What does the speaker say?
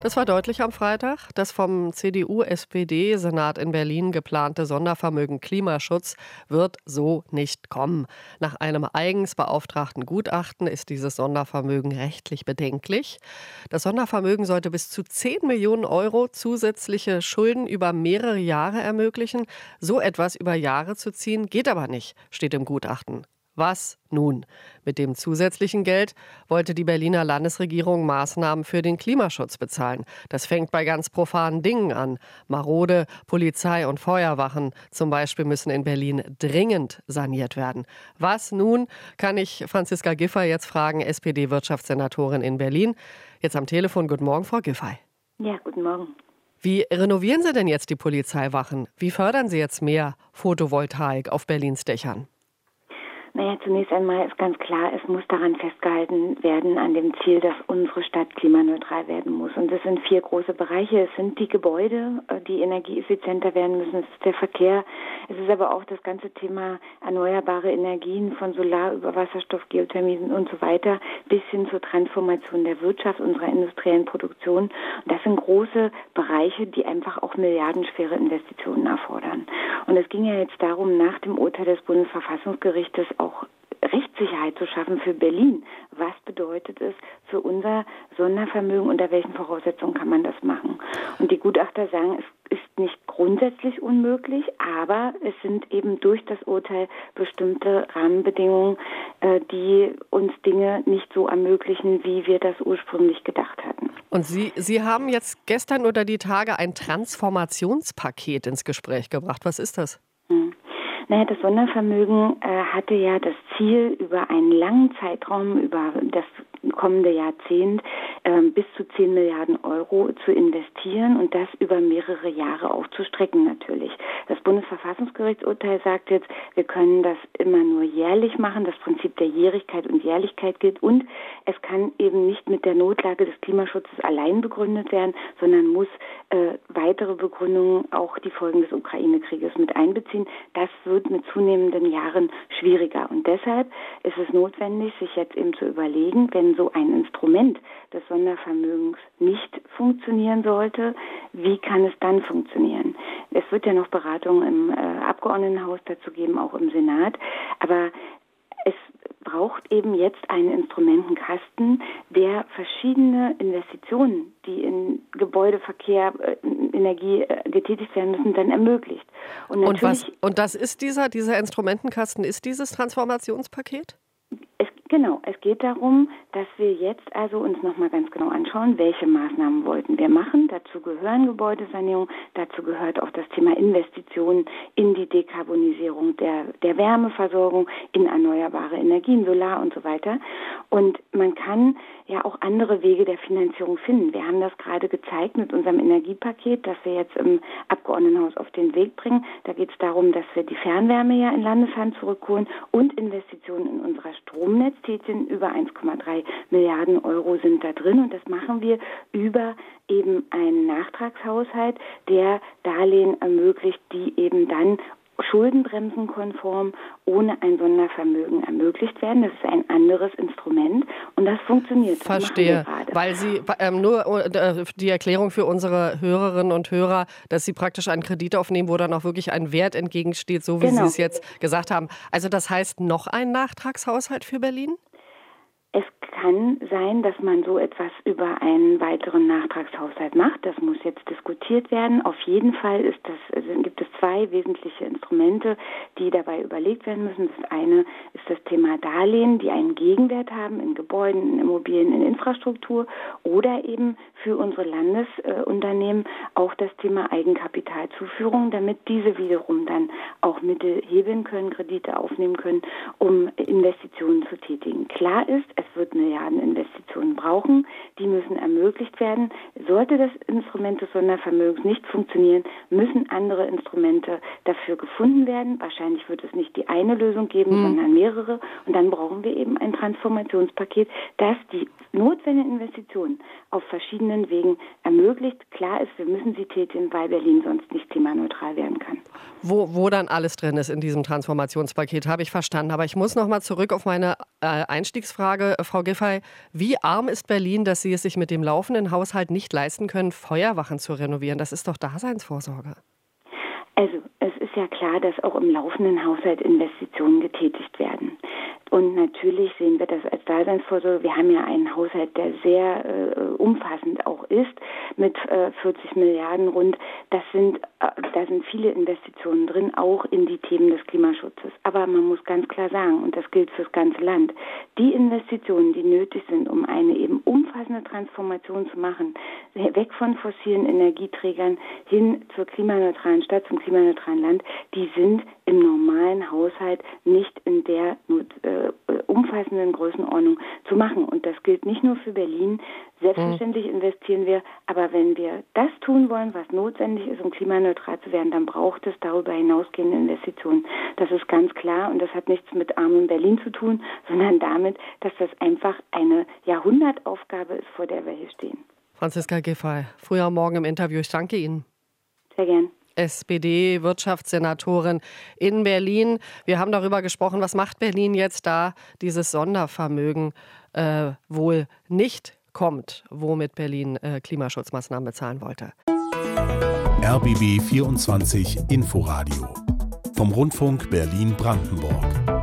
Das war deutlich am Freitag. Das vom CDU-SPD-Senat in Berlin geplante Sondervermögen Klimaschutz wird so nicht kommen. Nach einem eigens beauftragten Gutachten ist dieses Sondervermögen rechtlich bedenklich. Das Sondervermögen sollte bis zu 10 Millionen Euro zusätzliche Schulden über mehrere Jahre ermöglichen. So etwas über Jahre zu ziehen, geht aber nicht, steht im Gutachten. Was nun? Mit dem zusätzlichen Geld wollte die Berliner Landesregierung Maßnahmen für den Klimaschutz bezahlen. Das fängt bei ganz profanen Dingen an. Marode, Polizei und Feuerwachen zum Beispiel müssen in Berlin dringend saniert werden. Was nun, kann ich Franziska Giffey jetzt fragen, SPD-Wirtschaftssenatorin in Berlin. Jetzt am Telefon. Guten Morgen, Frau Giffey. Ja, guten Morgen. Wie renovieren Sie denn jetzt die Polizeiwachen? Wie fördern Sie jetzt mehr Photovoltaik auf Berlins Dächern? Naja, zunächst einmal ist ganz klar, es muss daran festgehalten werden, an dem Ziel, dass unsere Stadt klimaneutral werden muss. Und das sind vier große Bereiche. Es sind die Gebäude, äh, die energieeffizienter werden müssen. Es ist der Verkehr. Es ist aber auch das ganze Thema erneuerbare Energien von Solar über Wasserstoff, Geothermie und so weiter bis hin zur Transformation der Wirtschaft, unserer industriellen Produktion. Und das sind große Bereiche, die einfach auch milliardenschwere Investitionen erfordern. Und es ging ja jetzt darum, nach dem Urteil des Bundesverfassungsgerichtes auch Rechtssicherheit zu schaffen für Berlin. Was bedeutet es für unser Sondervermögen? Unter welchen Voraussetzungen kann man das machen? Und die Gutachter sagen, es ist nicht grundsätzlich unmöglich, aber es sind eben durch das Urteil bestimmte Rahmenbedingungen, äh, die uns Dinge nicht so ermöglichen, wie wir das ursprünglich gedacht hatten. Und Sie, Sie haben jetzt gestern oder die Tage ein Transformationspaket ins Gespräch gebracht. Was ist das? Hm. Naja, das Sondervermögen äh, hatte ja das Ziel, über einen langen Zeitraum, über das kommende Jahrzehnt bis zu 10 Milliarden Euro zu investieren und das über mehrere Jahre aufzustrecken natürlich. Das Bundesverfassungsgerichtsurteil sagt jetzt, wir können das immer nur jährlich machen. Das Prinzip der Jährigkeit und Jährlichkeit gilt und es kann eben nicht mit der Notlage des Klimaschutzes allein begründet werden, sondern muss äh, weitere Begründungen, auch die Folgen des Ukraine-Krieges mit einbeziehen. Das wird mit zunehmenden Jahren schwieriger. Und deshalb ist es notwendig, sich jetzt eben zu überlegen, wenn so ein Instrument des Sondervermögens nicht funktionieren sollte, wie kann es dann funktionieren? Es wird ja noch Beratungen im äh, Abgeordnetenhaus dazu geben, auch im Senat. Aber es braucht eben jetzt einen Instrumentenkasten, der verschiedene Investitionen, die in Gebäude, Verkehr, äh, Energie äh, getätigt werden müssen, dann ermöglicht. Und, und, was, und das ist dieser, dieser Instrumentenkasten, ist dieses Transformationspaket? Genau, es geht darum, dass wir jetzt also uns nochmal ganz genau anschauen, welche Maßnahmen wollten wir machen. Dazu gehören Gebäudesanierung, dazu gehört auch das Thema Investitionen in die Dekarbonisierung der, der Wärmeversorgung, in erneuerbare Energien, Solar und so weiter. Und man kann ja auch andere Wege der Finanzierung finden. Wir haben das gerade gezeigt mit unserem Energiepaket, das wir jetzt im Abgeordnetenhaus auf den Weg bringen. Da geht es darum, dass wir die Fernwärme ja in Landeshand zurückholen und Investitionen in unserer Stromnetztätigkeiten über 1,3 Milliarden Euro sind da drin. Und das machen wir über eben einen Nachtragshaushalt, der Darlehen ermöglicht, die eben dann schuldenbremsenkonform ohne ein Sondervermögen ermöglicht werden. Das ist ein anderes Instrument und das funktioniert. Das Verstehe, weil Sie ähm, nur äh, die Erklärung für unsere Hörerinnen und Hörer, dass Sie praktisch einen Kredit aufnehmen, wo dann auch wirklich ein Wert entgegensteht, so wie genau. Sie es jetzt gesagt haben. Also das heißt noch ein Nachtragshaushalt für Berlin? Es kann sein, dass man so etwas über einen weiteren Nachtragshaushalt macht. Das muss jetzt diskutiert werden. Auf jeden Fall ist das, also gibt es zwei wesentliche Instrumente, die dabei überlegt werden müssen. Das eine ist das Thema Darlehen, die einen Gegenwert haben in Gebäuden, in Immobilien, in Infrastruktur oder eben für unsere Landesunternehmen auch das Thema Eigenkapitalzuführung, damit diese wiederum dann auch Mittel hebeln können, Kredite aufnehmen können, um Investitionen zu tätigen. Klar ist, es wird Milliardeninvestitionen brauchen. Die müssen ermöglicht werden. Sollte das Instrument des Sondervermögens nicht funktionieren, müssen andere Instrumente dafür gefunden werden. Wahrscheinlich wird es nicht die eine Lösung geben, mhm. sondern mehrere. Und dann brauchen wir eben ein Transformationspaket, das die notwendigen Investitionen auf verschiedenen Wegen ermöglicht. Klar ist, wir müssen sie tätigen, weil Berlin sonst nicht klimaneutral werden kann. Wo, wo dann alles drin ist in diesem Transformationspaket, habe ich verstanden. Aber ich muss noch mal zurück auf meine äh, Einstiegsfrage, Frau Giffey. Wie arm ist Berlin, dass Sie es sich mit dem laufenden Haushalt nicht leisten können, Feuerwachen zu renovieren. Das ist doch Daseinsvorsorge. Also es ist ja klar, dass auch im laufenden Haushalt Investitionen getätigt werden. Und natürlich sehen wir das als Daseinsvorsorge. Wir haben ja einen Haushalt, der sehr äh, umfassend auch ist, mit äh, 40 Milliarden rund. Das sind, äh, da sind viele Investitionen drin, auch in die Themen des Klimaschutzes. Aber man muss ganz klar sagen, und das gilt fürs ganze Land, die Investitionen, die nötig sind, um eine eben umfassende Transformation zu machen, weg von fossilen Energieträgern hin zur klimaneutralen Stadt, zum klimaneutralen Land, die sind im normalen Haushalt nicht in der äh, umfassenden Größenordnung zu machen. Und das gilt nicht nur für Berlin. Selbstverständlich mhm. investieren wir, aber wenn wir das tun wollen, was notwendig ist, um klimaneutral zu werden, dann braucht es darüber hinausgehende Investitionen. Das ist ganz klar und das hat nichts mit armen Berlin zu tun, sondern damit, dass das einfach eine Jahrhundertaufgabe ist, vor der wir hier stehen. Franziska Giffey, früher Morgen im Interview. Ich danke Ihnen. Sehr gern. SPD-Wirtschaftssenatorin in Berlin. Wir haben darüber gesprochen, was macht Berlin jetzt da dieses Sondervermögen äh, wohl nicht kommt, womit Berlin äh, Klimaschutzmaßnahmen bezahlen wollte. RBB 24 Inforadio vom Rundfunk Berlin-Brandenburg.